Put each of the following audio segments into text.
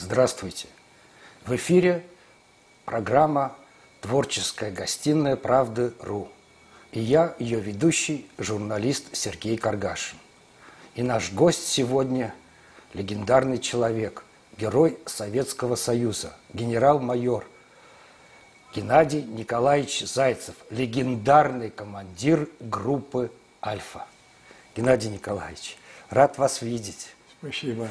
Здравствуйте! В эфире программа «Творческая гостиная правды РУ». И я, ее ведущий, журналист Сергей Каргашин. И наш гость сегодня – легендарный человек, герой Советского Союза, генерал-майор Геннадий Николаевич Зайцев, легендарный командир группы «Альфа». Геннадий Николаевич, рад вас видеть. Спасибо.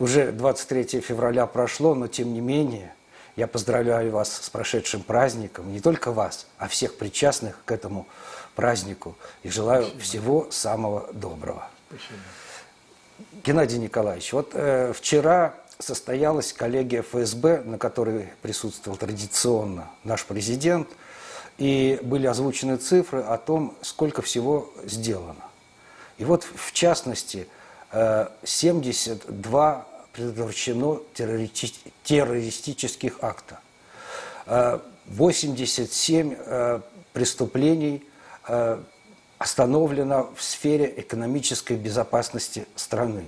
Уже 23 февраля прошло, но тем не менее я поздравляю вас с прошедшим праздником, не только вас, а всех причастных к этому празднику. И желаю Спасибо. всего самого доброго. Спасибо. Геннадий Николаевич, вот э, вчера состоялась коллегия ФСБ, на которой присутствовал традиционно наш президент, и были озвучены цифры о том, сколько всего сделано. И вот в частности – 72 предотвращено террористических акта. 87 э, преступлений э, остановлено в сфере экономической безопасности страны.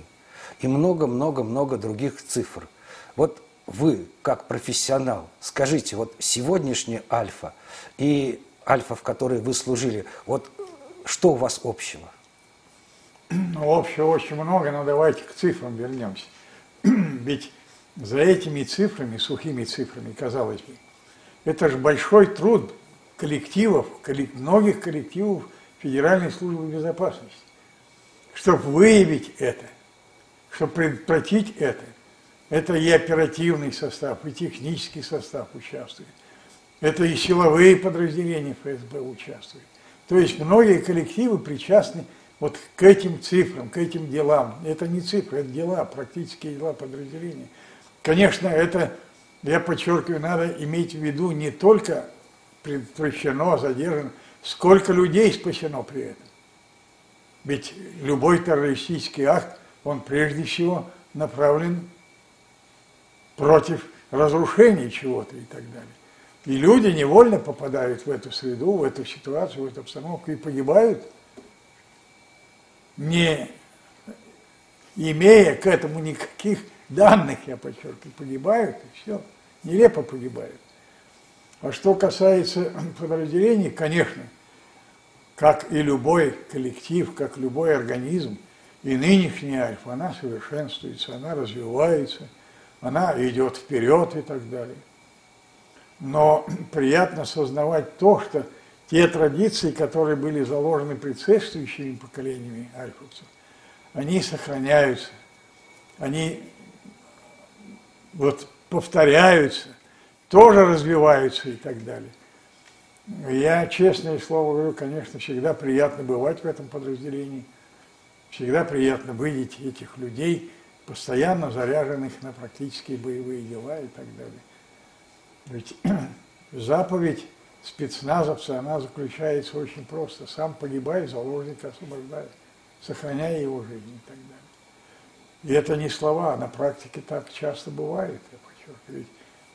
И много-много-много других цифр. Вот вы, как профессионал, скажите, вот сегодняшняя Альфа и Альфа, в которой вы служили, вот что у вас общего? Ну, общего очень много, но давайте к цифрам вернемся. Ведь за этими цифрами, сухими цифрами, казалось бы, это же большой труд коллективов, многих коллективов Федеральной службы безопасности. Чтобы выявить это, чтобы предотвратить это, это и оперативный состав, и технический состав участвует. Это и силовые подразделения ФСБ участвуют. То есть многие коллективы причастны вот к этим цифрам, к этим делам. Это не цифры, это дела, практические дела подразделения. Конечно, это, я подчеркиваю, надо иметь в виду не только предотвращено, задержано, сколько людей спасено при этом. Ведь любой террористический акт, он прежде всего направлен против разрушения чего-то и так далее. И люди невольно попадают в эту среду, в эту ситуацию, в эту обстановку и погибают – не имея к этому никаких данных, я подчеркиваю, погибают, и все, нелепо погибают. А что касается подразделений, конечно, как и любой коллектив, как любой организм, и нынешняя Альфа, она совершенствуется, она развивается, она идет вперед и так далее. Но приятно сознавать то, что те традиции, которые были заложены предшествующими поколениями альфовцев, они сохраняются, они вот повторяются, тоже развиваются и так далее. Я, честное слово говорю, конечно, всегда приятно бывать в этом подразделении, всегда приятно видеть этих людей, постоянно заряженных на практические боевые дела и так далее. Ведь заповедь спецназовца, она заключается очень просто. Сам погибай, заложника освобождай, сохраняя его жизнь и так далее. И это не слова, на практике так часто бывает, я подчеркиваю. Ведь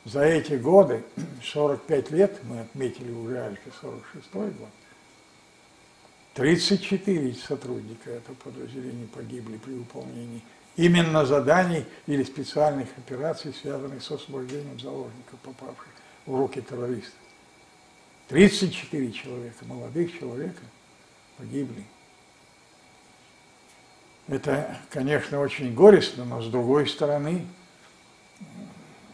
за эти годы, 45 лет, мы отметили уже Альфе 46 год, 34 сотрудника этого подразделения погибли при выполнении именно заданий или специальных операций, связанных с освобождением заложников, попавших в руки террористов. 34 человека, молодых человека погибли. Это, конечно, очень горестно, но с другой стороны,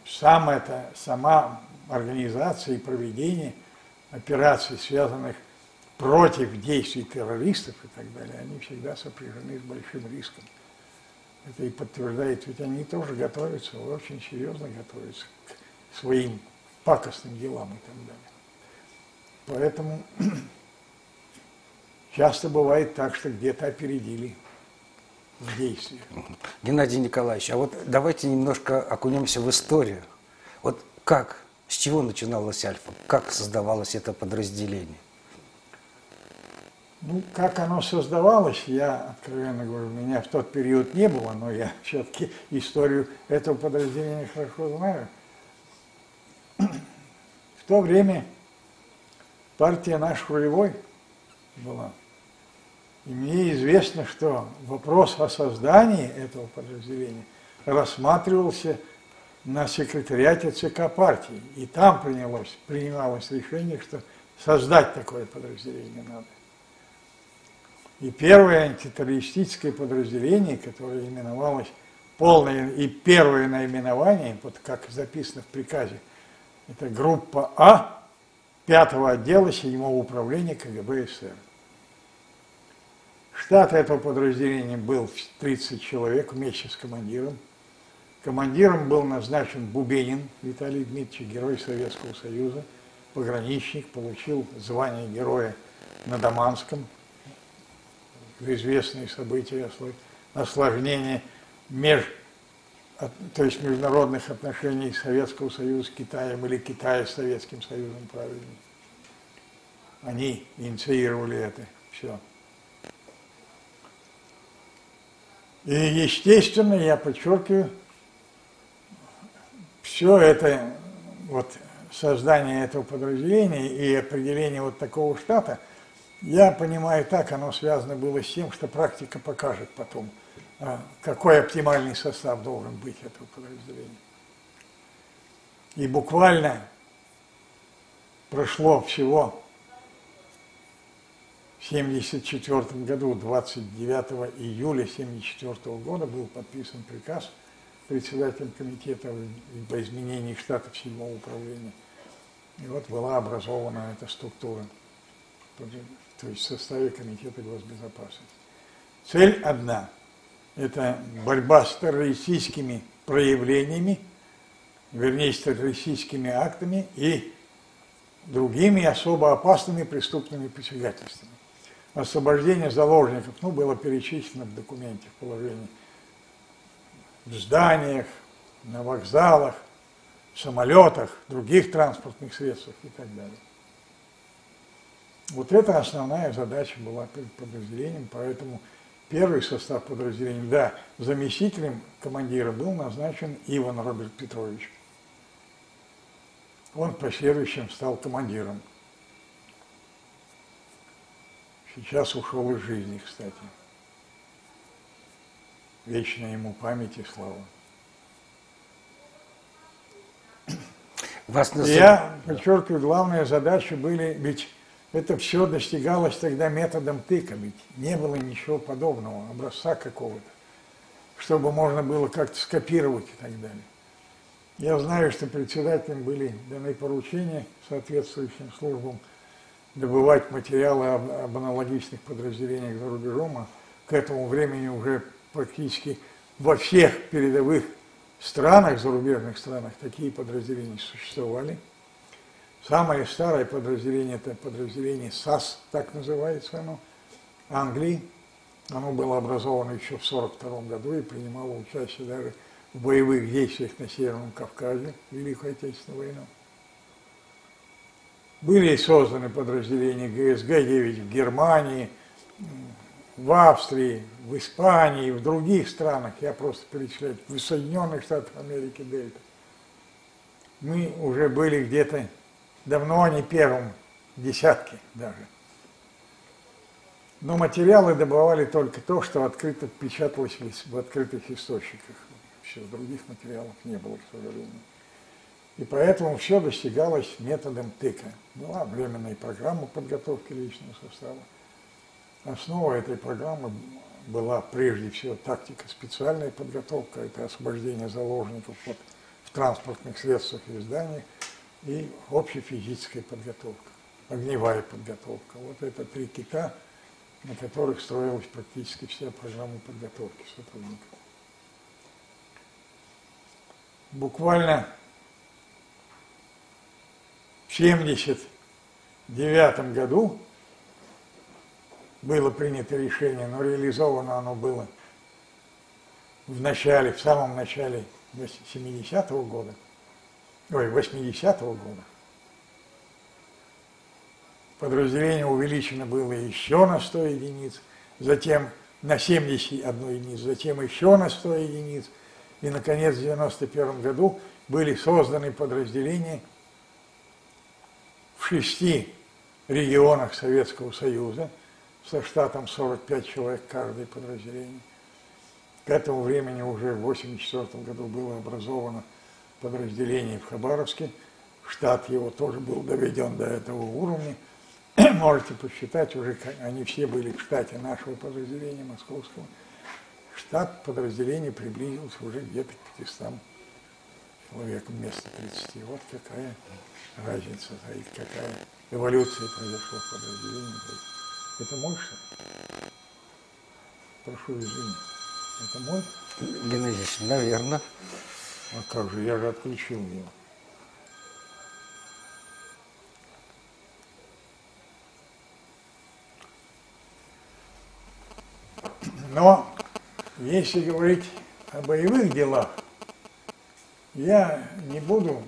сам это, сама организация и проведение операций, связанных против действий террористов и так далее, они всегда сопряжены с большим риском. Это и подтверждает, ведь они тоже готовятся, очень серьезно готовятся к своим пакостным делам и так далее. Поэтому часто бывает так, что где-то опередили в действиях. Геннадий Николаевич, а вот давайте немножко окунемся в историю. Вот как, с чего начиналась Альфа? Как создавалось это подразделение? Ну, как оно создавалось, я, откровенно говорю, меня в тот период не было, но я все-таки историю этого подразделения хорошо знаю. В то время партия наш рулевой была. И мне известно, что вопрос о создании этого подразделения рассматривался на секретариате ЦК партии. И там принялось, принималось решение, что создать такое подразделение надо. И первое антитеррористическое подразделение, которое именовалось полное и первое наименование, вот как записано в приказе, это группа А пятого отдела седьмого управления КГБ СССР. Штат этого подразделения был 30 человек вместе с командиром. Командиром был назначен Бубенин Виталий Дмитриевич, герой Советского Союза, пограничник, получил звание героя на Даманском, известные события, осложнение то есть международных отношений Советского Союза с Китаем или Китая с Советским Союзом, правильно. Они инициировали это все. И, естественно, я подчеркиваю, все это, вот создание этого подразделения и определение вот такого штата, я понимаю так, оно связано было с тем, что практика покажет потом, какой оптимальный состав должен быть этого подразделения. И буквально прошло всего 1974 году, 29 июля 1974 года, был подписан приказ председателем комитета по изменению штатов седьмого управления. И вот была образована эта структура, то есть в составе комитета госбезопасности. Цель одна – это борьба с террористическими проявлениями, вернее, с террористическими актами и другими особо опасными преступными посягательствами освобождение заложников, ну, было перечислено в документе, в положении, в зданиях, на вокзалах, в самолетах, других транспортных средствах и так далее. Вот это основная задача была перед подразделением, поэтому первый состав подразделения, да, заместителем командира был назначен Иван Роберт Петрович. Он в последующем стал командиром Сейчас ушел из жизни, кстати. Вечная ему память и слава. Вас назов... Я подчеркиваю, главная задача были, ведь это все достигалось тогда методом тыка, ведь не было ничего подобного, образца какого-то, чтобы можно было как-то скопировать и так далее. Я знаю, что председателям были даны поручения соответствующим службам добывать материалы об, об аналогичных подразделениях за рубежом, а к этому времени уже практически во всех передовых странах, зарубежных странах, такие подразделения существовали. Самое старое подразделение – это подразделение САС, так называется оно, Англии. Оно было образовано еще в 1942 году и принимало участие даже в боевых действиях на Северном Кавказе, Великую Отечественную войну. Были созданы подразделения ГСГ-9 в Германии, в Австрии, в Испании, в других странах, я просто перечислять, в Соединенных Штатах Америки, Дельта. Мы уже были где-то давно не первым, десятки даже. Но материалы добывали только то, что открыто печаталось в открытых источниках. Все, других материалов не было, к сожалению. И поэтому все достигалось методом тыка. Была временная программа подготовки личного состава. Основа этой программы была прежде всего тактика специальная подготовка, это освобождение заложников вот, в транспортных средствах и зданиях, и общефизическая подготовка, огневая подготовка. Вот это три кита, на которых строилась практически вся программа подготовки сотрудников. Буквально 1979 году было принято решение, но реализовано оно было в начале, в самом начале 70-го года, ой, 80-го года. Подразделение увеличено было еще на 100 единиц, затем на 71 единиц, затем еще на 100 единиц. И, наконец, в 91 году были созданы подразделения – в шести регионах Советского Союза со штатом 45 человек каждое подразделение. К этому времени уже в 1984 году было образовано подразделений в Хабаровске. Штат его тоже был доведен до этого уровня. Можете посчитать, уже они все были в штате нашего подразделения московского. Штат подразделения приблизился уже где-то к 500 человекам вместо 30. Вот какая разница, какая эволюция произошла в подразделении. Это мой штат? Прошу извинения. Это мой? Геннадьевич, наверное. А как же, я же отключил его. Но если говорить о боевых делах, я не буду,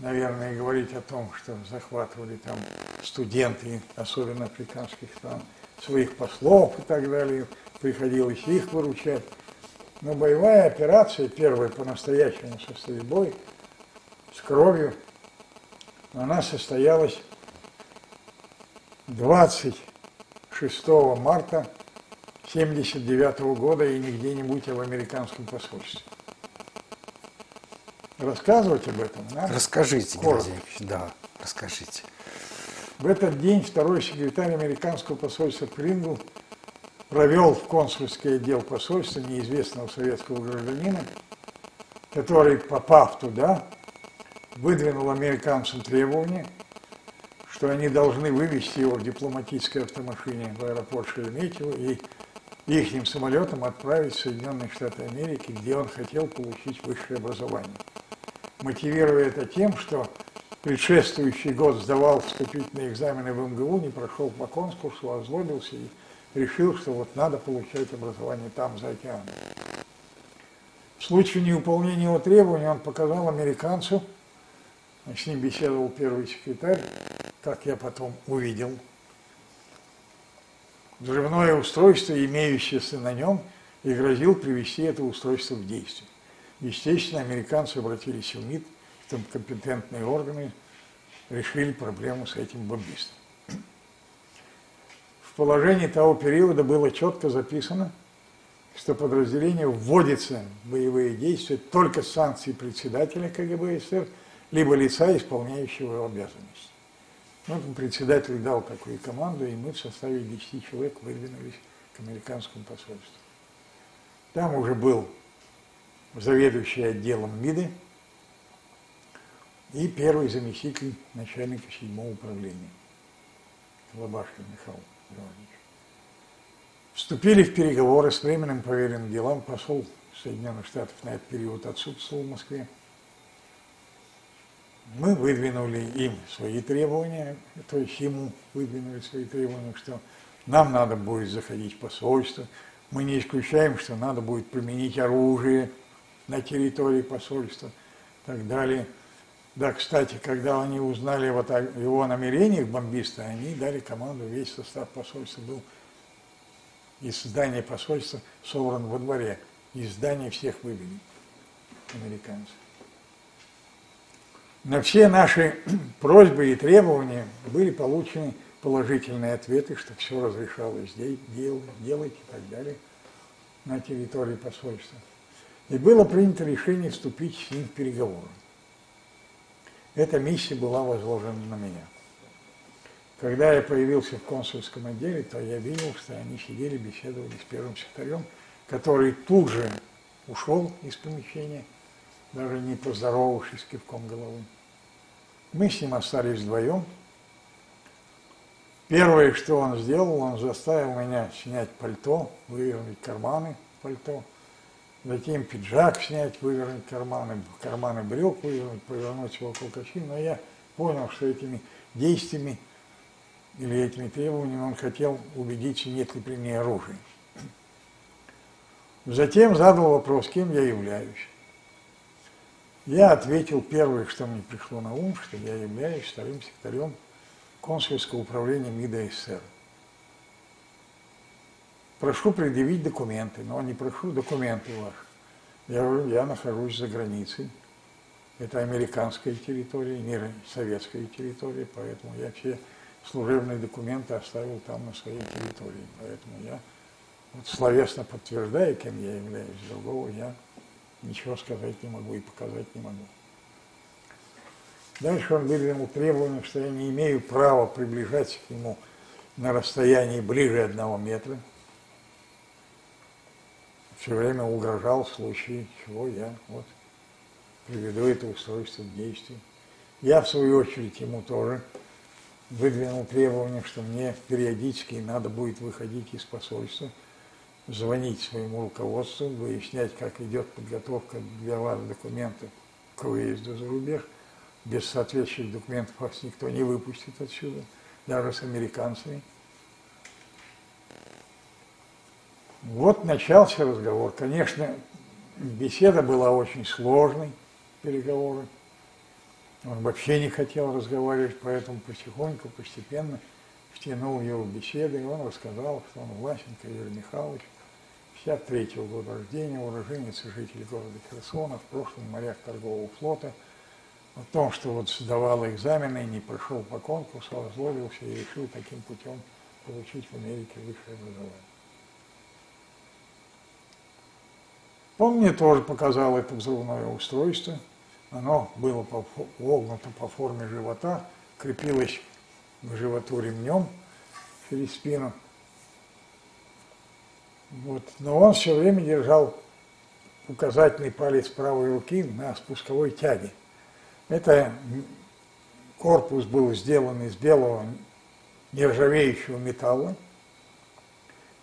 наверное, говорить о том, что захватывали там студенты, особенно африканских стран, своих послов и так далее, приходилось их выручать. Но боевая операция, первая по-настоящему со бой с кровью, она состоялась 26 марта 1979 года и не где-нибудь, а в американском посольстве. Рассказывать об этом надо? Расскажите, Геннадий да, расскажите. В этот день второй секретарь американского посольства Прингл провел в консульский отдел посольства неизвестного советского гражданина, который, попав туда, выдвинул американцам требование, что они должны вывести его в дипломатической автомашине в аэропорт Шереметьево и их самолетом отправить в Соединенные Штаты Америки, где он хотел получить высшее образование. Мотивируя это тем, что предшествующий год сдавал вступительные экзамены в МГУ, не прошел по конкурсу, озлобился и решил, что вот надо получать образование там, за океаном. В случае неуполнения его требований он показал американцу, с ним беседовал первый секретарь, как я потом увидел, взрывное устройство, имеющееся на нем, и грозил привести это устройство в действие. Естественно, американцы обратились в МИД, там компетентные органы решили проблему с этим бомбистом положении того периода было четко записано, что подразделение вводится в боевые действия только с санкцией председателя КГБ СССР, либо лица, исполняющего его обязанности. Ну, председатель дал такую команду, и мы в составе 10 человек выдвинулись к американскому посольству. Там уже был заведующий отделом МИДы и первый заместитель начальника седьмого управления Лобашкин Михаил. Вступили в переговоры с временным поверенным делам. Посол Соединенных Штатов на этот период отсутствовал в Москве. Мы выдвинули им свои требования, то есть ему выдвинули свои требования, что нам надо будет заходить в посольство. Мы не исключаем, что надо будет применить оружие на территории посольства и так далее. Да, кстати, когда они узнали вот о его намерениях бомбиста, они дали команду, весь состав посольства был из здания посольства собран во дворе. Из здания всех вывели американцы. На все наши просьбы и требования были получены положительные ответы, что все разрешалось делать и так далее на территории посольства. И было принято решение вступить с ним в переговоры. Эта миссия была возложена на меня. Когда я появился в консульском отделе, то я видел, что они сидели, беседовали с первым секретарем, который тут же ушел из помещения, даже не поздоровавшись кивком головы. Мы с ним остались вдвоем. Первое, что он сделал, он заставил меня снять пальто, вывернуть карманы пальто – затем пиджак снять, вывернуть карманы, карманы брюк вывернуть, повернуть вокруг очи. Но я понял, что этими действиями или этими требованиями он хотел убедиться, нет ли при ней оружия. Затем задал вопрос, кем я являюсь. Я ответил первое, что мне пришло на ум, что я являюсь вторым секретарем консульского управления МИДа СССР. Прошу предъявить документы, но не прошу документы ваши. Я говорю, я нахожусь за границей. Это американская территория, не советская территория, поэтому я все служебные документы оставил там на своей территории. Поэтому я вот словесно подтверждаю, кем я являюсь, другого я ничего сказать не могу и показать не могу. Дальше он выдвинул требование, что я не имею права приближаться к нему на расстоянии ближе одного метра. Все время угрожал в случае чего я вот приведу это устройство в действие. Я, в свою очередь, ему тоже выдвинул требование, что мне периодически надо будет выходить из посольства, звонить своему руководству, выяснять, как идет подготовка для вас документов к выезду за рубеж – без соответствующих документов вас никто не выпустит отсюда, даже с американцами. Вот начался разговор. Конечно, беседа была очень сложной, переговоры. Он вообще не хотел разговаривать, поэтому потихоньку, постепенно втянул его в беседы, и он рассказал, что он Власенко Юрий Михайлович, 53-го года рождения, уроженец и житель города Херсона, в прошлом моряк торгового флота – о том, что вот сдавал экзамены, не прошел по конкурсу, озлобился и решил таким путем получить в Америке высшее образование. Он мне тоже показал это взрывное устройство. Оно было вогнуто по форме живота, крепилось к животу ремнем через спину. Вот. Но он все время держал указательный палец правой руки на спусковой тяге. Это корпус был сделан из белого нержавеющего металла,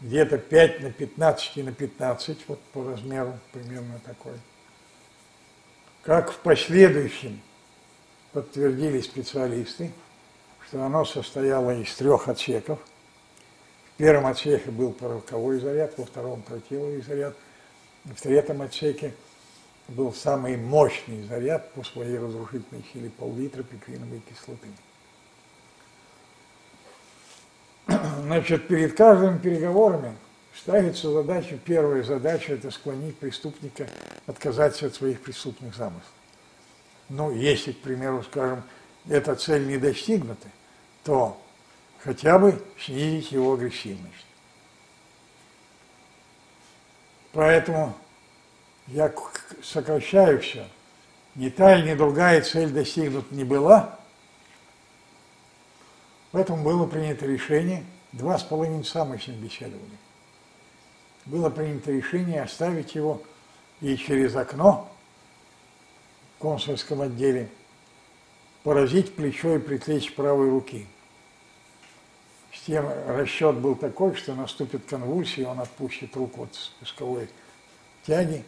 где-то 5 на 15 на 15, вот по размеру примерно такой. Как в последующем подтвердили специалисты, что оно состояло из трех отсеков. В первом отсеке был пороховой заряд, во втором тротиловый заряд, в третьем отсеке – был самый мощный заряд по своей разрушительной силе пол-литра пикриновой кислоты. Значит, перед каждыми переговорами ставится задача, первая задача – это склонить преступника отказаться от своих преступных замыслов. Ну, если, к примеру, скажем, эта цель не достигнута, то хотя бы снизить его агрессивность. Поэтому я сокращаю все. Ни та ни другая цель достигнута не была. Поэтому было принято решение, два с половиной часа мы с ним беседовали. Было принято решение оставить его и через окно в консульском отделе поразить плечо и предплечье правой руки. С тем расчет был такой, что наступит конвульсия, он отпустит руку от спусковой тяги,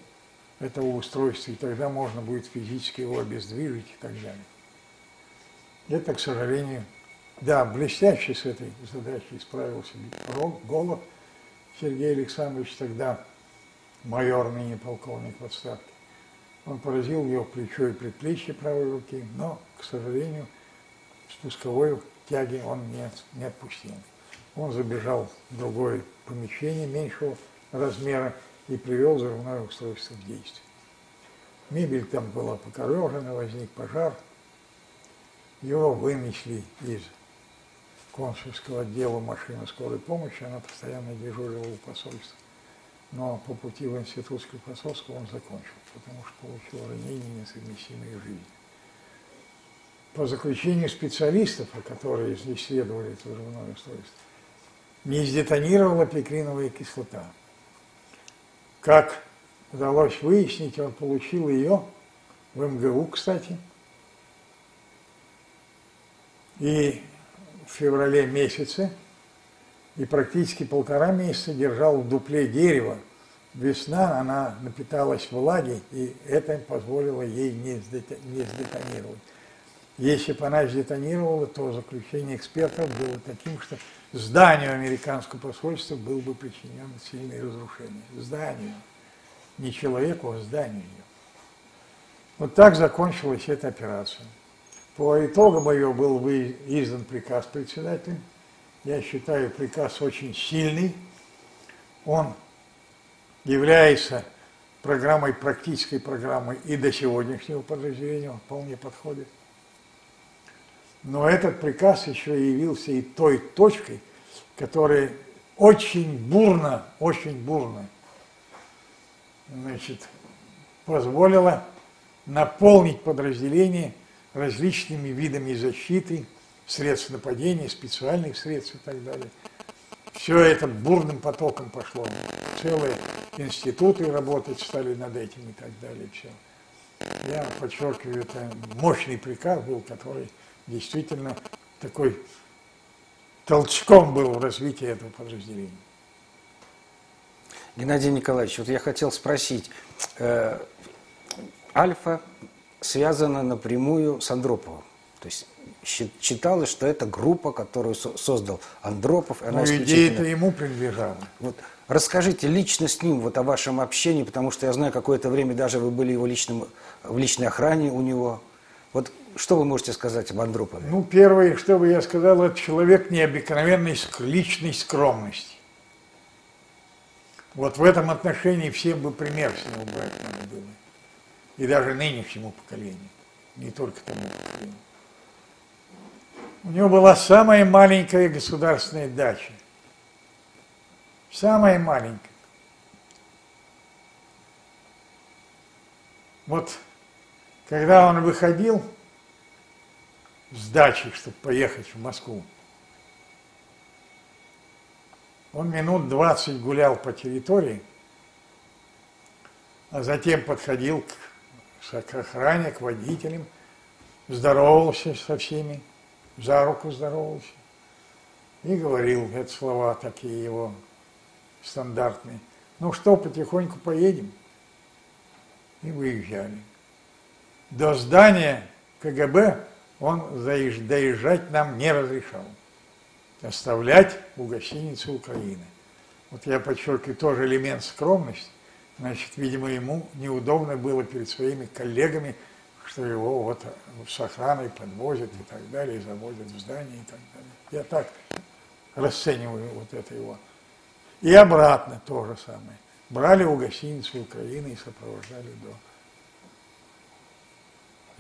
этого устройства, и тогда можно будет физически его обездвижить и так далее. Это, к сожалению, да, блестяще с этой задачей справился Голод Сергей Александрович, тогда майор, ныне полковник в отставке. Он поразил его плечо и предплечье правой руки, но, к сожалению, спусковой тяги он не, не отпустил. Он забежал в другое помещение меньшего размера, и привел взрывное устройство в действие. Мебель там была покорежена, возник пожар. Его вынесли из консульского отдела машины скорой помощи, она постоянно дежурила у посольства. Но по пути в институтское посольство он закончил, потому что получил ранение, несовместимые жизни. По заключению специалистов, которые исследовали это взрывное устройство, не сдетонировала пикриновая кислота – как удалось выяснить, он получил ее в МГУ, кстати. И в феврале месяце, и практически полтора месяца держал в дупле дерева. Весна, она напиталась влаги, и это позволило ей не сдетонировать. Если бы она сдетонировала, то заключение экспертов было таким, что зданию американского посольства был бы причинен сильное разрушение. Зданию. Не человеку, а зданию. Вот так закончилась эта операция. По итогам ее был издан приказ председателя. Я считаю приказ очень сильный. Он является программой, практической программой и до сегодняшнего подразделения он вполне подходит. Но этот приказ еще явился и той точкой, которая очень бурно, очень бурно, значит, позволило наполнить подразделение различными видами защиты, средств нападения, специальных средств и так далее. Все это бурным потоком пошло. Целые институты работать стали над этим и так далее. Все. Я подчеркиваю, это мощный приказ был, который действительно такой толчком был в развитии этого подразделения. Геннадий Николаевич, вот я хотел спросить, э, Альфа связана напрямую с Андроповым. То есть считалось, что это группа, которую создал Андропов. Она ну, идея это ему принадлежала. Вот расскажите лично с ним вот о вашем общении, потому что я знаю, какое-то время даже вы были его личным, в личной охране у него. Вот что вы можете сказать об Андропове? Ну, первое, что бы я сказал, это человек необыкновенной личной скромности. Вот в этом отношении всем бы пример с него брать надо было. И даже нынешнему поколению, не только тому поколению. У него была самая маленькая государственная дача. Самая маленькая. Вот когда он выходил с дачи, чтобы поехать в Москву, он минут 20 гулял по территории, а затем подходил к, к охране, к водителям, здоровался со всеми, за руку здоровался и говорил, это слова такие его стандартные. Ну что, потихоньку поедем? И выезжали. До здания КГБ он доезжать нам не разрешал оставлять у гостиницы Украины. Вот я подчеркиваю тоже элемент скромности. Значит, видимо, ему неудобно было перед своими коллегами, что его вот с охраной подвозят и так далее, и заводят в здание и так далее. Я так расцениваю вот это его. И обратно то же самое. Брали у гостиницы Украины и сопровождали до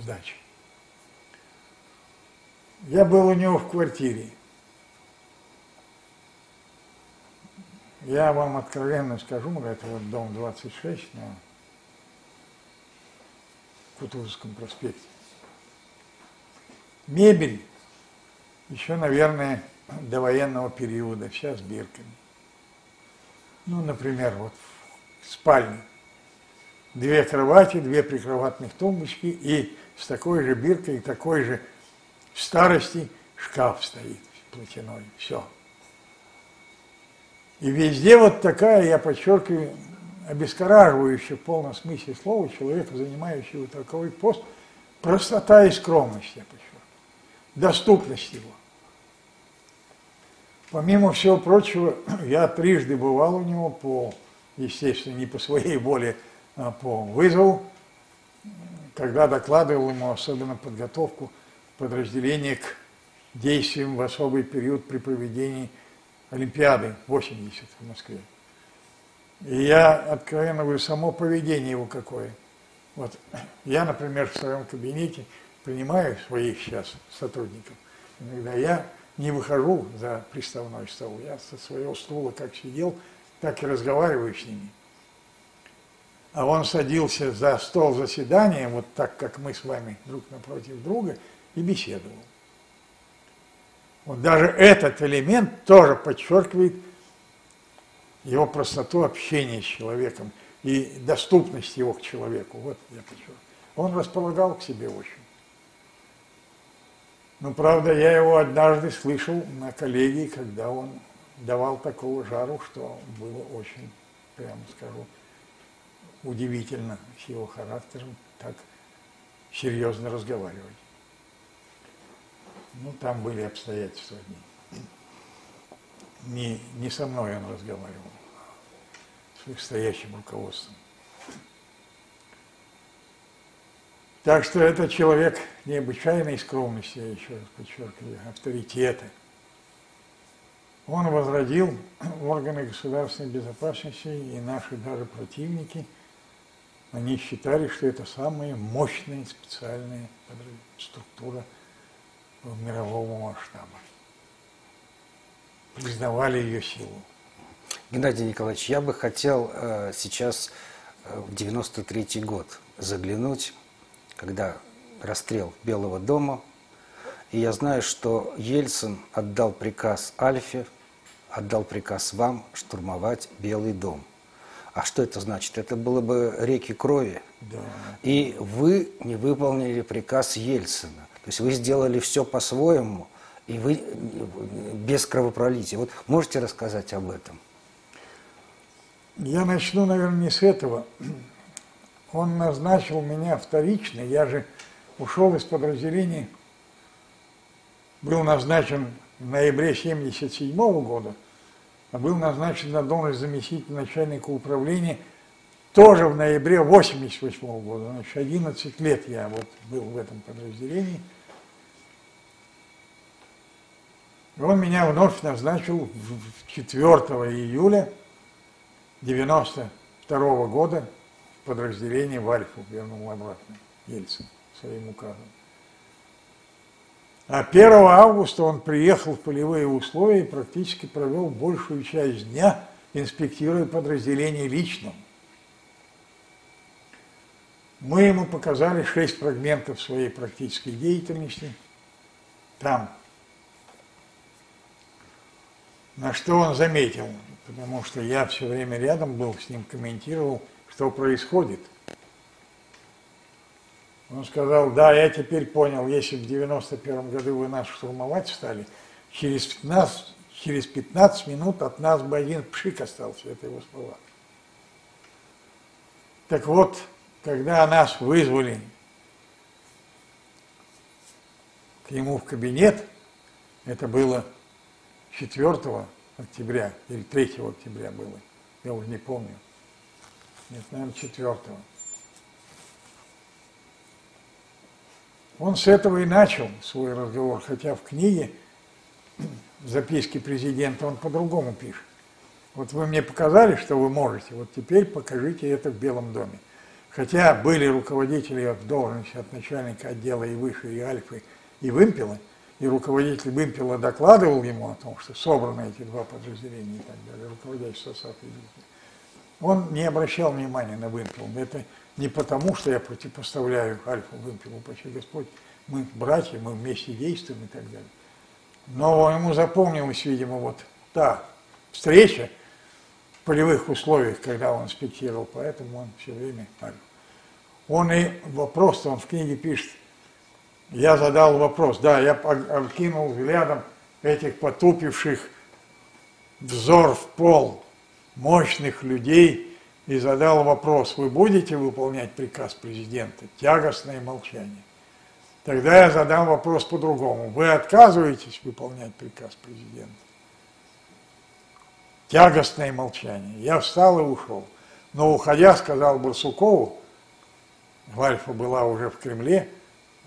сдачи. Я был у него в квартире. Я вам откровенно скажу, это вот дом 26 на Кутузовском проспекте. Мебель еще, наверное, до военного периода, сейчас бирками. Ну, например, вот в спальне. Две кровати, две прикроватных тумбочки и с такой же биркой, такой же старости шкаф стоит платяной. Все. И везде вот такая, я подчеркиваю, обескораживающая в полном смысле слова человека, занимающего такой пост, простота и скромность, я подчеркиваю, доступность его. Помимо всего прочего, я трижды бывал у него по, естественно, не по своей воле, а по вызову, когда докладывал ему особенно подготовку подразделения к действиям в особый период при проведении Олимпиады 80 в Москве. И я откровенно говорю, само поведение его какое. Вот я, например, в своем кабинете принимаю своих сейчас сотрудников. Иногда я не выхожу за приставной стол. Я со своего стула как сидел, так и разговариваю с ними. А он садился за стол заседания, вот так, как мы с вами друг напротив друга, и беседовал. Вот даже этот элемент тоже подчеркивает его простоту общения с человеком и доступность его к человеку. Вот я подчеркиваю. Он располагал к себе очень. Но, правда, я его однажды слышал на коллегии, когда он давал такого жару, что было очень, прямо скажу, удивительно с его характером так серьезно разговаривать. Ну, там были обстоятельства одни. Не, не со мной он разговаривал, с вышестоящим руководством. Так что это человек необычайной скромности, я еще раз подчеркиваю, авторитета. Он возродил органы государственной безопасности, и наши даже противники, они считали, что это самая мощная специальная структура мирового масштаба. Признавали ее силу. Геннадий Николаевич, я бы хотел э, сейчас э, в 93 год заглянуть, когда расстрел Белого дома. И я знаю, что Ельцин отдал приказ Альфе, отдал приказ вам штурмовать Белый дом. А что это значит? Это было бы реки крови. Да. И вы не выполнили приказ Ельцина. То есть вы сделали все по-своему, и вы без кровопролития. Вот можете рассказать об этом? Я начну, наверное, не с этого. Он назначил меня вторично. Я же ушел из подразделения, был назначен в ноябре 1977 года, а был назначен на должность заместителя начальника управления тоже в ноябре 1988 года. Значит, 11 лет я вот был в этом подразделении. И он меня вновь назначил 4 июля 92 года в подразделение в Альфу, вернул обратно Ельцин своим указом. А 1 августа он приехал в полевые условия и практически провел большую часть дня, инспектируя подразделение лично. Мы ему показали шесть фрагментов своей практической деятельности. Там. На что он заметил, потому что я все время рядом был с ним, комментировал, что происходит – он сказал, да, я теперь понял, если в 91 году вы нас штурмовать стали, через 15, через 15 минут от нас бы один пшик остался, это его слова. Так вот, когда нас вызвали к нему в кабинет, это было 4 октября или 3 октября было, я уже не помню. Нет, наверное, 4 Он с этого и начал свой разговор, хотя в книге записки президента он по-другому пишет. Вот вы мне показали, что вы можете, вот теперь покажите это в Белом доме. Хотя были руководители в должности от начальника отдела и выше, и Альфы, и Вымпела, и руководитель Вымпела докладывал ему о том, что собраны эти два подразделения и так далее, руководящий состав. Он не обращал внимания на Вымпел. Это не потому, что я противопоставляю Альфу Вымпелу, почти Господь, мы братья, мы вместе действуем и так далее. Но ему запомнилась, видимо, вот та встреча в полевых условиях, когда он инспектировал, поэтому он все время Альфа. Он и вопрос, он в книге пишет, я задал вопрос, да, я окинул взглядом этих потупивших взор в пол мощных людей, и задал вопрос, вы будете выполнять приказ президента? Тягостное молчание. Тогда я задам вопрос по-другому. Вы отказываетесь выполнять приказ президента? Тягостное молчание. Я встал и ушел. Но уходя, сказал Барсукову, Вальфа была уже в Кремле,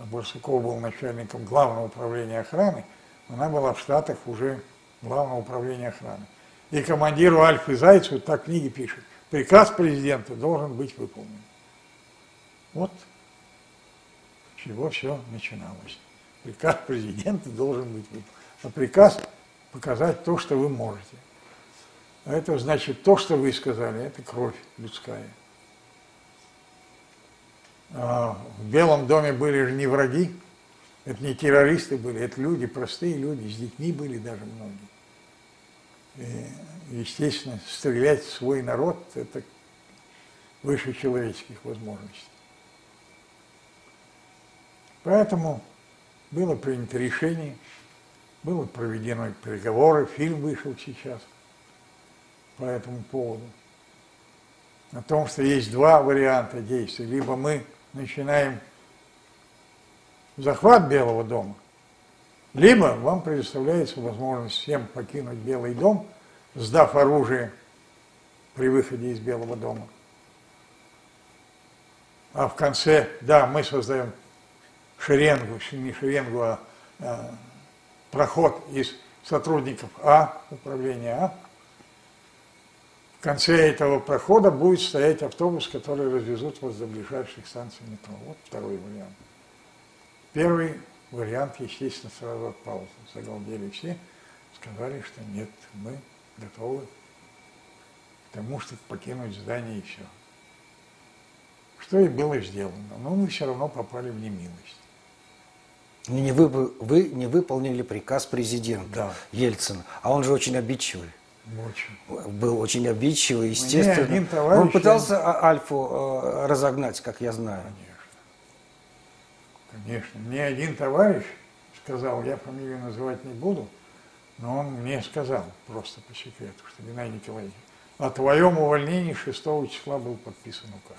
Барсуков был начальником главного управления охраны, она была в Штатах уже главного управления охраны. И командиру Альфы Зайцеву так в книге пишет – приказ президента должен быть выполнен. Вот чего все начиналось. Приказ президента должен быть выполнен. А приказ показать то, что вы можете. А это значит, то, что вы сказали, это кровь людская. А в Белом доме были же не враги, это не террористы были, это люди, простые люди, с детьми были даже многие. И естественно, стрелять в свой народ – это выше человеческих возможностей. Поэтому было принято решение, было проведено переговоры, фильм вышел сейчас по этому поводу. О том, что есть два варианта действий. Либо мы начинаем захват Белого дома, либо вам предоставляется возможность всем покинуть Белый дом – сдав оружие при выходе из Белого дома. А в конце, да, мы создаем шеренгу, не шеренгу, а, а проход из сотрудников А, управления А. В конце этого прохода будет стоять автобус, который развезут вас до ближайших станций метро. Вот второй вариант. Первый вариант, естественно, сразу отпал. Загалдели все, сказали, что нет, мы готовы к тому, чтобы покинуть здание и все. что и было сделано. Но мы все равно попали в немилость. Не вы, вы не выполнили приказ президента Да. Ельцина, а он же очень обидчивый. Очень. Был очень обидчивый, естественно. один товарищ, он пытался а- Альфу э, разогнать, как я знаю. Конечно. Конечно. Мне один товарищ сказал, я фамилию называть не буду, но он мне сказал просто по секрету, что Геннадий Николаевич, о твоем увольнении 6 числа был подписан указ.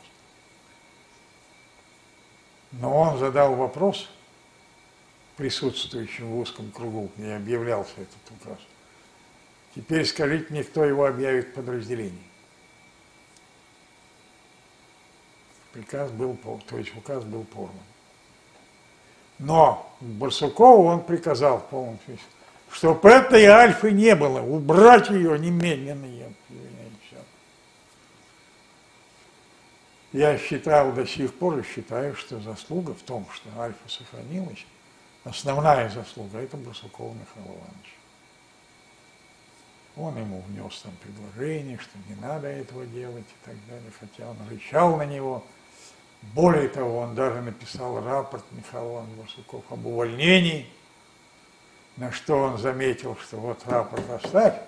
Но он задал вопрос присутствующим в узком кругу, где объявлялся этот указ. Теперь скажите мне, кто его объявит в подразделении. Приказ был, то есть указ был порван. Но Барсукову он приказал в полном смысле, чтобы этой альфы не было, убрать ее немедленно. Я, считал до сих пор и считаю, что заслуга в том, что альфа сохранилась, основная заслуга – это Барсукова Михаила Ивановича. Он ему внес там предложение, что не надо этого делать и так далее, хотя он рычал на него. Более того, он даже написал рапорт Михаил Иванович об увольнении, на что он заметил, что вот рапорт оставь,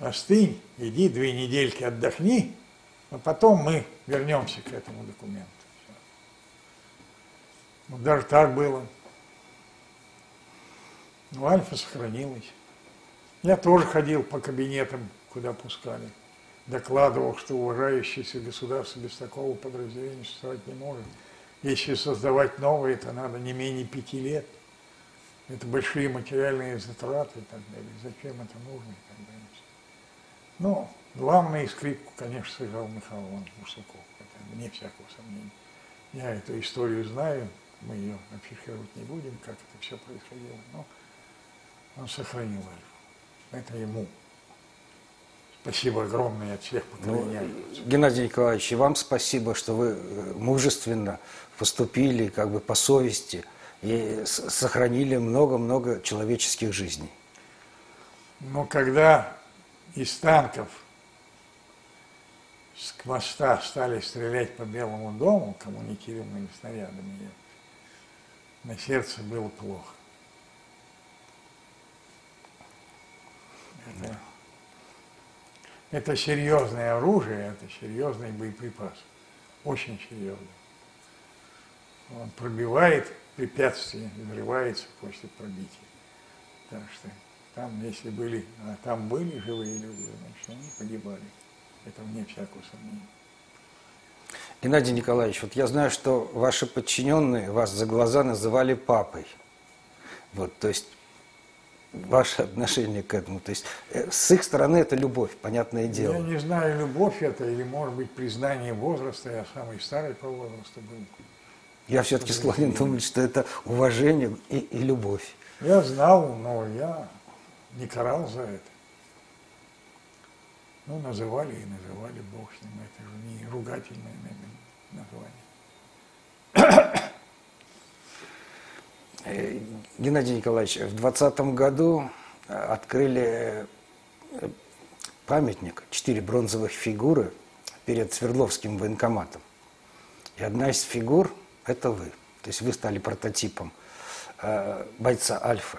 остынь, иди две недельки отдохни, а потом мы вернемся к этому документу. Вот даже так было. Но Альфа сохранилась. Я тоже ходил по кабинетам, куда пускали. Докладывал, что уважающееся государство без такого подразделения существовать не может. Если создавать новое, это надо не менее пяти лет. Это большие материальные затраты и так далее. Зачем это нужно и так далее. Ну, главную скрипку, конечно, сыграл Михаил Иванович Бурсаков. Это вне всякого сомнения. Я эту историю знаю, мы ее афишировать не будем, как это все происходило, но он сохранил Альфу. Это ему. Спасибо огромное от всех Ну, поколений. альфовцев. Геннадий Николаевич, и вам спасибо, что вы э, мужественно поступили, как бы по совести, и сохранили много-много человеческих жизней. Но когда из танков с моста стали стрелять по Белому дому коммуникируемыми снарядами, на сердце было плохо. Это, это серьезное оружие, это серьезный боеприпас. Очень серьезный. Он пробивает препятствия, взрывается после пробития. Так что там, если были, а там были живые люди, значит, они погибали. Это вне всякого сомнения. Геннадий Николаевич, вот я знаю, что ваши подчиненные вас за глаза называли папой. Вот, то есть ваше отношение к этому. То есть э, с их стороны это любовь, понятное Я дело. не знаю, любовь это или, может быть, признание возраста. Я самый старый по возрасту был. Я все-таки склонен думать, что это уважение и, и любовь. Я знал, но я не карал за это. Ну, называли и называли, бог с ним. Это же не ругательное название. Э, Геннадий Николаевич, в 2020 году э, открыли э, памятник, четыре бронзовых фигуры перед Свердловским военкоматом. И одна из фигур – это вы. То есть вы стали прототипом э, бойца Альфа.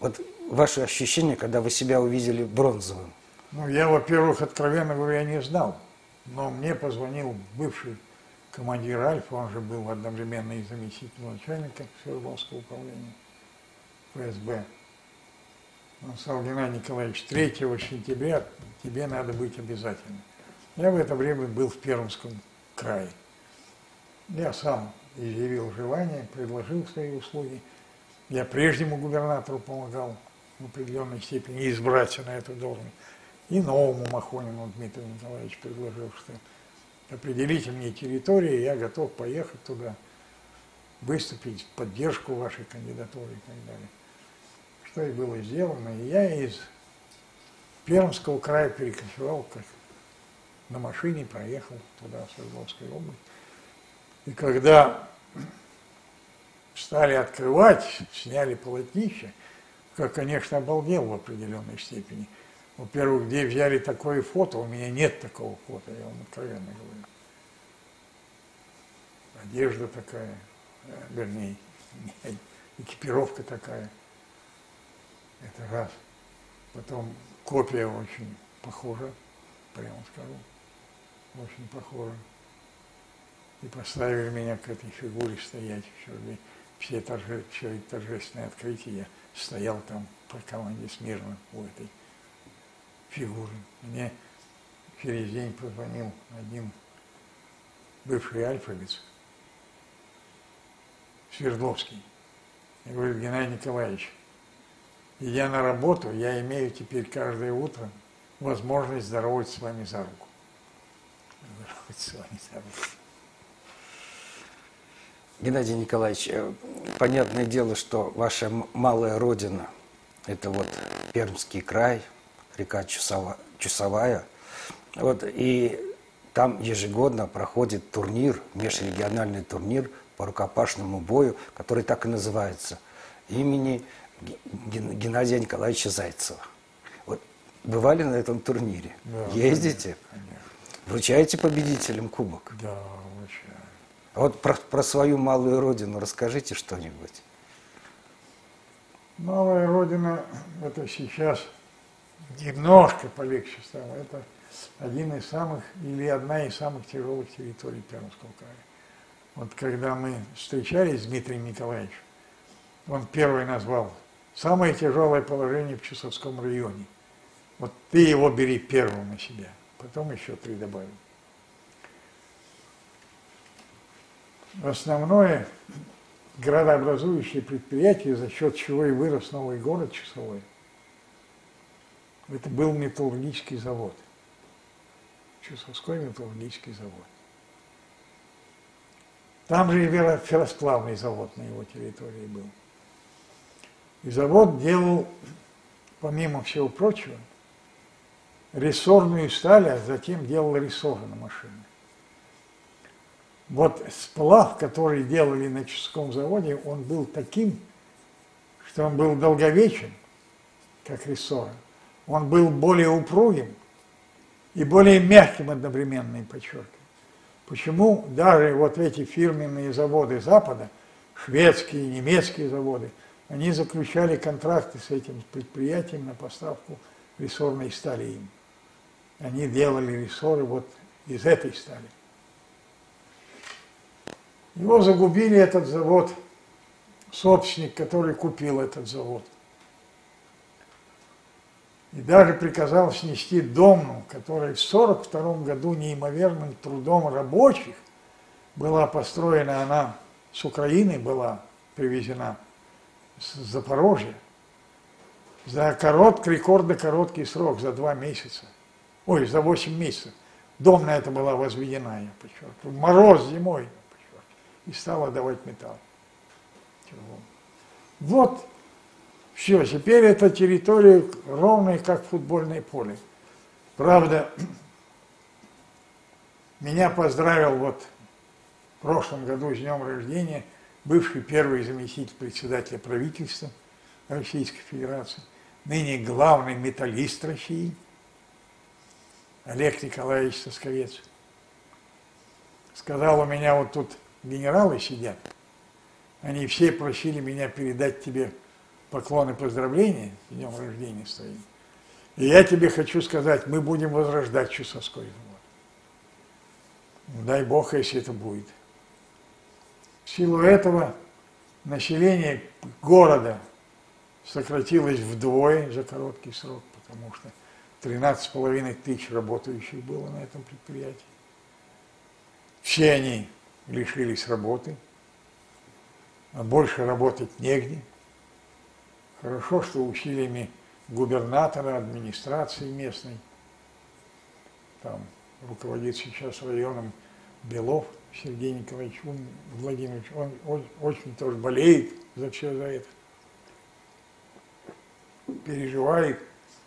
Вот ваши ощущения, когда вы себя увидели бронзовым? Ну, я, во-первых, откровенно говоря, не знал. Но мне позвонил бывший командир Альфа, он же был одновременно и заместителем начальника Свердловского управления ФСБ. Он сказал, Геннадий Николаевич, 3 сентября тебе надо быть обязательно. Я в это время был в Пермском крае. Я сам изъявил желание, предложил свои услуги. Я прежнему губернатору помогал в определенной степени избраться на эту должность. И новому Махонину Дмитрию Николаевичу предложил, что определите мне территорию, я готов поехать туда, выступить в поддержку вашей кандидатуры и так далее. Что и было сделано. И я из Пермского края перекочевал как на машине, проехал туда, в Свердловскую область. И когда стали открывать, сняли полотнище, как, конечно, обалдел в определенной степени. Во-первых, где взяли такое фото, у меня нет такого фото, я вам откровенно говорю. одежда такая, вернее, экипировка такая. Это раз. Потом копия очень похожа, прямо скажу, очень похожа. И поставили меня к этой фигуре стоять, все, все, торже, все торжественное открытие, я стоял там по команде смирно у этой фигуры. Мне через день позвонил один бывший альфовец, Свердловский. И говорит, Геннадий Николаевич, идя на работу, я имею теперь каждое утро возможность здоровать с вами за руку. Здоровать с вами за руку. Геннадий Николаевич, э, понятное дело, что ваша малая родина – это вот Пермский край, река Чусова, Чусовая. Вот, и там ежегодно проходит турнир, межрегиональный турнир по рукопашному бою, который так и называется, имени Геннадия Николаевича Зайцева. Вот бывали на этом турнире? Да, Ездите? Конечно. Вручаете победителям кубок? Да, вручаю. А вот про, про свою малую родину расскажите что-нибудь. Малая родина, это сейчас немножко полегче стало. Это один из самых, или одна из самых тяжелых территорий Пермского края. Вот когда мы встречались с Дмитрием Николаевичем, он первый назвал самое тяжелое положение в Чусовском районе. Вот ты его бери первым на себя, потом еще три добавим. Основное градообразующее предприятие, за счет чего и вырос новый город Часовой, это был металлургический завод. Чусовской металлургический завод. Там же и ферросплавный завод на его территории был. И завод делал, помимо всего прочего, рессорную сталь, а затем делал рессоры на машины. Вот сплав, который делали на Ческом заводе, он был таким, что он был долговечен, как рессоры. Он был более упругим и более мягким одновременно, и подчеркиваю. Почему даже вот эти фирменные заводы Запада, шведские, немецкие заводы, они заключали контракты с этим предприятием на поставку рессорной стали им. Они делали рессоры вот из этой стали. Его загубили этот завод, собственник, который купил этот завод. И даже приказал снести Домну, которая в 1942 году неимоверным трудом рабочих была построена, она с Украины была привезена, с Запорожья, за короткий, рекордно короткий срок, за два месяца. Ой, за восемь месяцев. Дом на это была возведена, я подчеркиваю. Мороз зимой, я подчеркиваю. И стала давать металл. Вот все, теперь эта территория ровная, как футбольное поле. Правда, меня поздравил вот в прошлом году с днем рождения бывший первый заместитель председателя правительства Российской Федерации, ныне главный металлист России, Олег Николаевич Сосковец. Сказал, у меня вот тут генералы сидят, они все просили меня передать тебе поклоны поздравления, с днем рождения своим. И я тебе хочу сказать, мы будем возрождать Чусовской завод. Дай Бог, если это будет. В силу этого население города сократилось вдвое за короткий срок, потому что 13,5 тысяч работающих было на этом предприятии. Все они лишились работы, а больше работать негде – Хорошо, что усилиями губернатора, администрации местной, там руководит сейчас районом Белов Сергей Николаевич Владимирович, он, он очень тоже болеет за все за это. Переживает,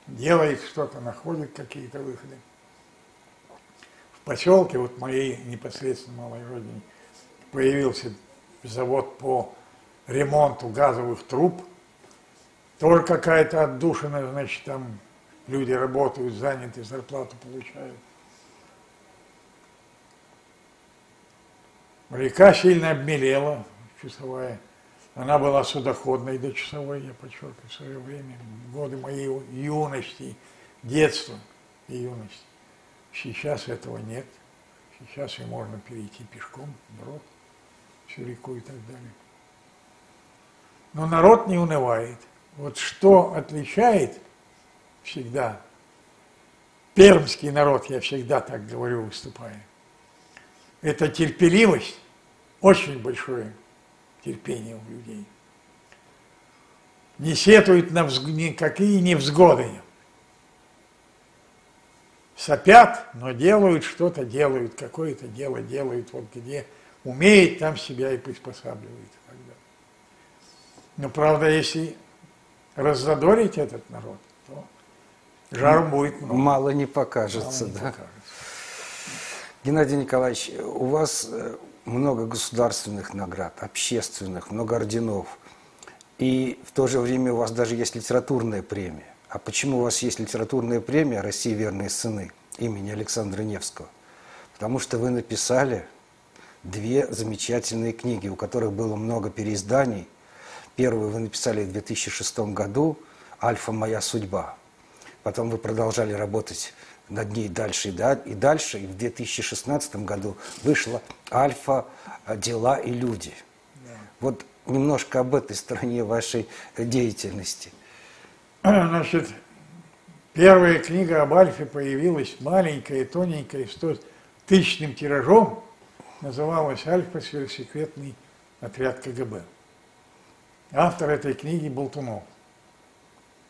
делает что-то, находит какие-то выходы. В поселке, вот моей непосредственно малой родине, появился завод по ремонту газовых труб – тоже какая-то отдушина, значит, там люди работают, заняты, зарплату получают. Река сильно обмелела, часовая. Она была судоходной до часовой, я подчеркиваю, в свое время, годы моей юности, детства и юности. Сейчас этого нет. Сейчас и можно перейти пешком, брод, всю реку и так далее. Но народ не унывает. Вот что отличает всегда пермский народ, я всегда так говорю, выступая, это терпеливость, очень большое терпение у людей. Не сетуют на взг... никакие невзгоды. Сопят, но делают что-то, делают, какое-то дело делают, вот где умеет, там себя и приспосабливает. Но правда, если раззадорить этот народ, то жару будет много. Мало не покажется, Мало да. Не покажется. Геннадий Николаевич, у вас э, много государственных наград, общественных, много орденов. И в то же время у вас даже есть литературная премия. А почему у вас есть литературная премия «России верные сыны» имени Александра Невского? Потому что вы написали две замечательные книги, у которых было много переизданий. Первую вы написали в 2006 году «Альфа. Моя судьба». Потом вы продолжали работать над ней дальше и, дальше. И в 2016 году вышла «Альфа. Дела и люди». Да. Вот немножко об этой стороне вашей деятельности. Значит, первая книга об Альфе появилась маленькая, тоненькая, с тысячным тиражом. Называлась «Альфа. Сверхсекретный отряд КГБ». Автор этой книги Болтунов,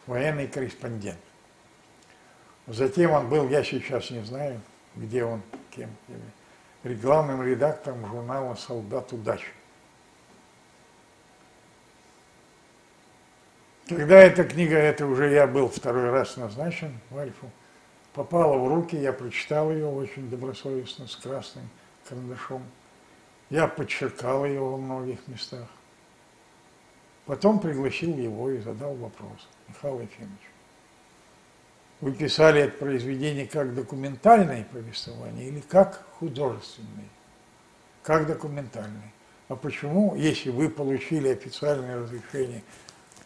военный корреспондент. Затем он был, я сейчас не знаю, где он, кем, главным редактором журнала «Солдат удачи». Когда эта книга, это уже я был второй раз назначен в Альфу, попала в руки, я прочитал ее очень добросовестно, с красным карандашом. Я подчеркал ее во многих местах. Потом пригласил его и задал вопрос. Михаил Ефимович, вы писали это произведение как документальное повествование или как художественное? Как документальное. А почему, если вы получили официальное разрешение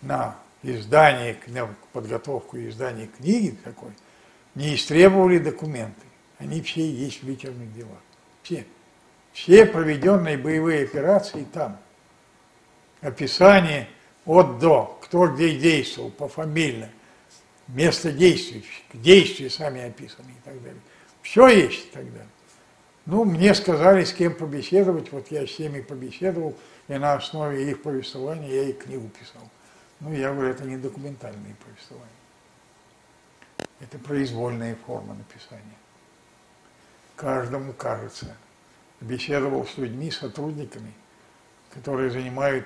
на издание, на подготовку и издание книги такой, не истребовали документы? Они все есть в литерных делах. Все. Все проведенные боевые операции там. Описание от до, кто где действовал, пофамильно место действий, действия сами описаны и так далее. Все есть тогда. Ну, мне сказали, с кем побеседовать, вот я с теми побеседовал, и на основе их повествования я и книгу писал. Ну, я говорю, это не документальные повествования. Это произвольная форма написания. Каждому кажется. Беседовал с людьми, сотрудниками, которые занимают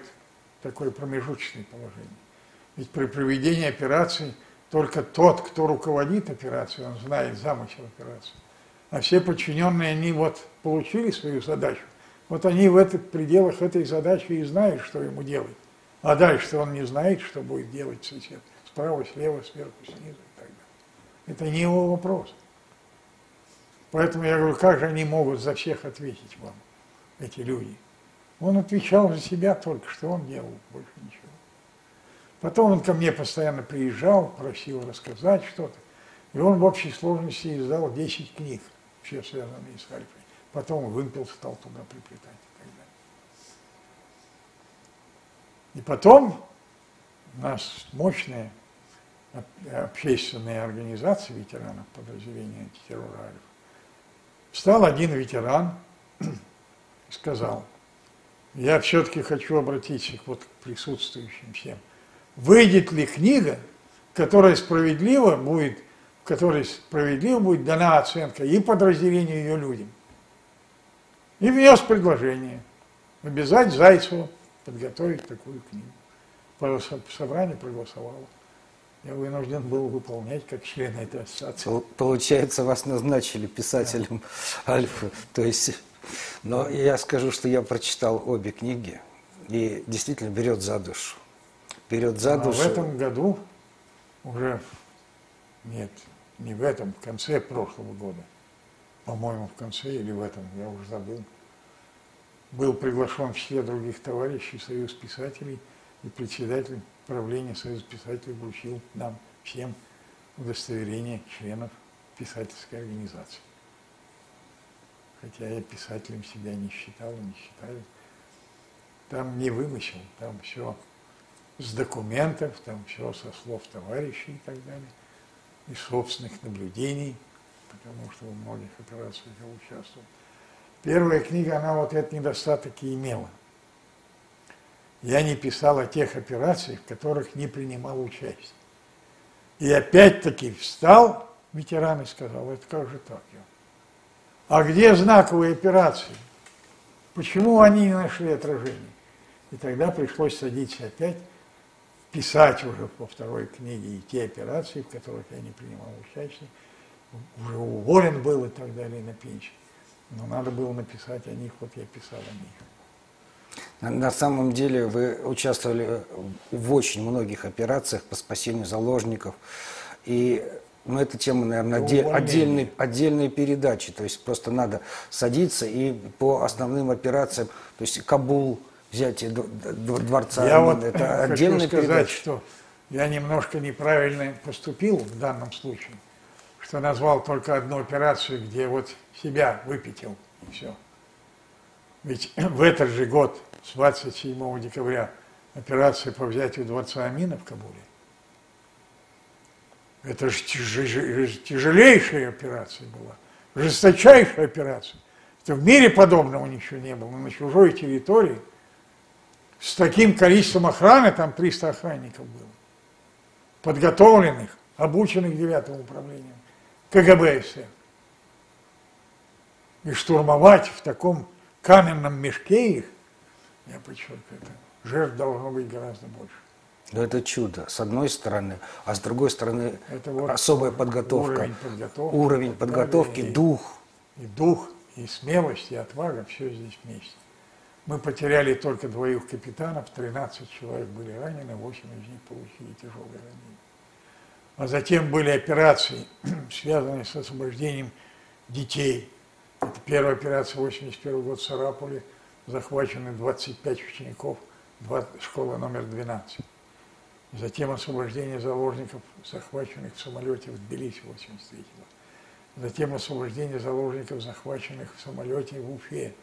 такое промежуточное положение. Ведь при проведении операции – только тот, кто руководит операцией, он знает замысел операции. А все подчиненные, они вот получили свою задачу. Вот они в этих пределах этой задачи и знают, что ему делать. А дальше он не знает, что будет делать сосед. Справа, слева, сверху, снизу и так далее. Это не его вопрос. Поэтому я говорю, как же они могут за всех ответить вам, эти люди? Он отвечал за себя только, что он делал, больше ничего. Потом он ко мне постоянно приезжал, просил рассказать что-то. И он в общей сложности издал 10 книг, все связанные с Альфой. Потом вымпел стал туда приплетать и так далее. И потом нас мощная общественная организация ветеранов подразделения антитеррора Альфа. Встал один ветеран и сказал, я все-таки хочу обратиться вот к присутствующим всем – выйдет ли книга, которая справедливо будет, в которой справедливо будет дана оценка и подразделению ее людям. И внес предложение обязать Зайцеву подготовить такую книгу. Собрание проголосовало. Я вынужден был выполнять как член этой ассоциации. Получается, вас назначили писателем да. Альфы. То есть, но я скажу, что я прочитал обе книги и действительно берет за душу вперед за душу. А в этом году уже, нет, не в этом, в конце прошлого года, по-моему, в конце или в этом, я уже забыл, был приглашен в числе других товарищей Союз писателей, и председатель правления Союза писателей вручил нам всем удостоверение членов писательской организации. Хотя я писателем себя не считал не считаю. Там не вымысел, там все с документов, там все со слов товарищей и так далее, и собственных наблюдений, потому что в многих операциях я участвовал. Первая книга, она вот этот недостаток и имела. Я не писал о тех операциях, в которых не принимал участие. И опять-таки встал ветеран и сказал, это как же так? А где знаковые операции? Почему они не нашли отражения? И тогда пришлось садиться опять, писать уже по второй книге и те операции, в которых я не принимал участие, уже уволен был и так далее на пенсию. Но надо было написать о них, вот я писал о них. На самом деле вы участвовали в очень многих операциях по спасению заложников. И ну, эта тема, наверное, отдель, отдельной, отдельной передачи. То есть просто надо садиться и по основным операциям, то есть Кабул, взятие дворца, я вот это отдельная хочу сказать, передача. что я немножко неправильно поступил в данном случае, что назвал только одну операцию, где вот себя выпятил, и все. Ведь в этот же год, с 27 декабря, операция по взятию дворца Амина в Кабуле, это же тяжелейшая операция была, жесточайшая операция. Это в мире подобного ничего не было, на чужой территории. С таким количеством охраны, там 300 охранников было, подготовленных, обученных девятым управлением КГБ СССР и штурмовать в таком каменном мешке их, я подчеркиваю, жертв должно быть гораздо больше. Но это чудо, с одной стороны, а с другой стороны это вот особая подготовка, уровень подготовки, уровень подготовки и, дух. И дух, и смелость, и отвага, все здесь вместе. Мы потеряли только двоих капитанов, 13 человек были ранены, 8 из них получили тяжелые ранения. А затем были операции, связанные с освобождением детей, это первая операция 81 год в Сарапуле. Захвачены 25 учеников школы номер 12. Затем освобождение заложников, захваченных в самолете в Тбилиси 83 год. Затем освобождение заложников, захваченных в самолете в Уфе,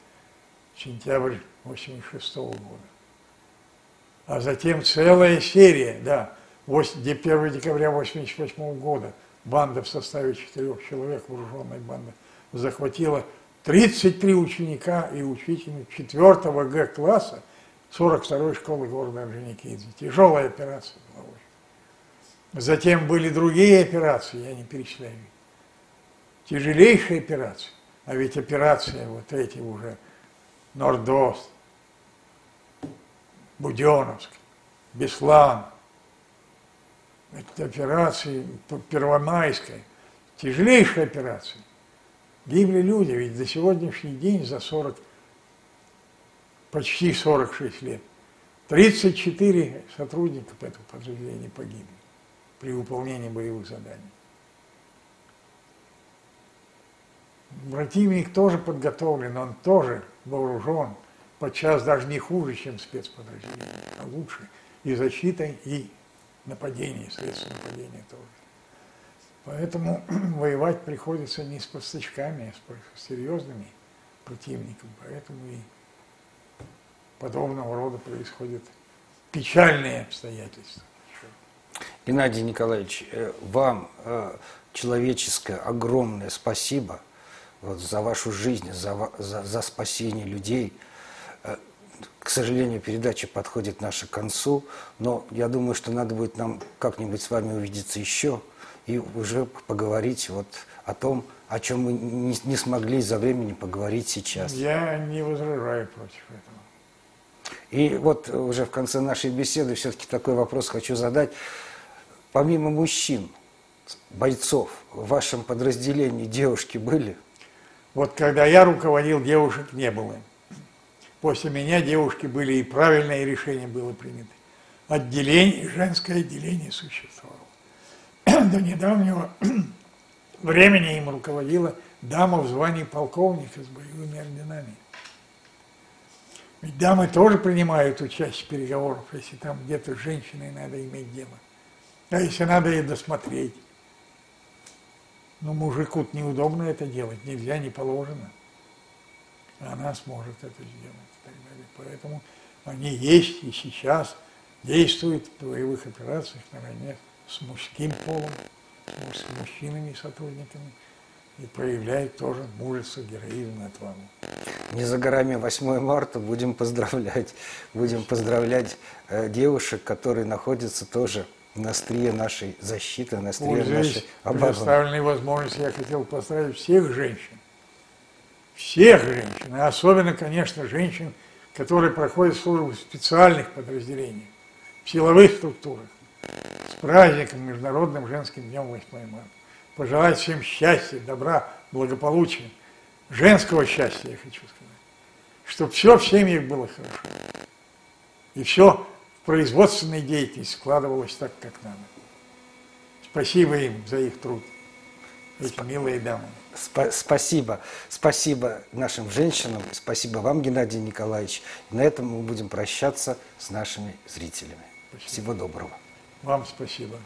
сентябрь 86 года. А затем целая серия, да, 1 декабря 88 года, банда в составе четырех человек, вооруженная банда, захватила 33 ученика и учительниц 4 Г-класса 42-й школы города Орджоникидзе. Тяжелая операция была. Затем были другие операции, я не перечисляю. Тяжелейшие операции. А ведь операция вот эти уже Нордост, Буденовск, Беслан, это операции Первомайская, тяжелейшая операция. Гибли люди, ведь до сегодняшний день за 40, почти 46 лет, 34 сотрудника этого подразделения погибли при выполнении боевых заданий. Противник тоже подготовлен, он тоже вооружен, подчас даже не хуже, чем спецподразделение, а лучше. И защитой, и нападение, средства нападения тоже. Поэтому воевать приходится не с поставщиками, а с серьезными противниками. Поэтому и подобного рода происходят печальные обстоятельства. Геннадий Николаевич, э, вам э, человеческое огромное спасибо вот, за вашу жизнь, за, за, за спасение людей. Э, к сожалению, передача подходит наша к концу, но я думаю, что надо будет нам как-нибудь с вами увидеться еще и уже поговорить вот о том, о чем мы не, не смогли за времени поговорить сейчас. Я не возражаю против этого. И вот уже в конце нашей беседы все-таки такой вопрос хочу задать. Помимо мужчин, бойцов, в вашем подразделении девушки были? Вот когда я руководил, девушек не было. После меня девушки были, и правильное решение было принято. Отделение, женское отделение существовало. до недавнего времени им руководила дама в звании полковника с боевыми орденами. Ведь дамы тоже принимают участие в переговорах, если там где-то с женщиной надо иметь дело. А если надо ей досмотреть. Но мужику неудобно это делать, нельзя, не положено. Она сможет это сделать и так далее. Поэтому они есть и сейчас действуют в боевых операциях наравне с мужским полом, с мужчинами, сотрудниками и проявляет тоже мужество, героизм и отвагу. Не за горами 8 марта будем поздравлять, будем поздравлять э, девушек, которые находятся тоже на острие нашей защиты, на острие Пользуясь нашей обороны. предоставленной возможностью, я хотел поздравить всех женщин, всех женщин, и особенно, конечно, женщин, которые проходят службу в специальных подразделениях, в силовых структурах, с праздником Международным женским днем 8 марта. Пожелать всем счастья, добра, благополучия, женского счастья, я хочу сказать. Чтобы все в семьях было хорошо. И все в производственной деятельности складывалось так, как надо. Спасибо им за их труд, эти милые дамы. Спа- спасибо. Спасибо нашим женщинам. Спасибо вам, Геннадий Николаевич. И на этом мы будем прощаться с нашими зрителями. Всего доброго. Вам спасибо.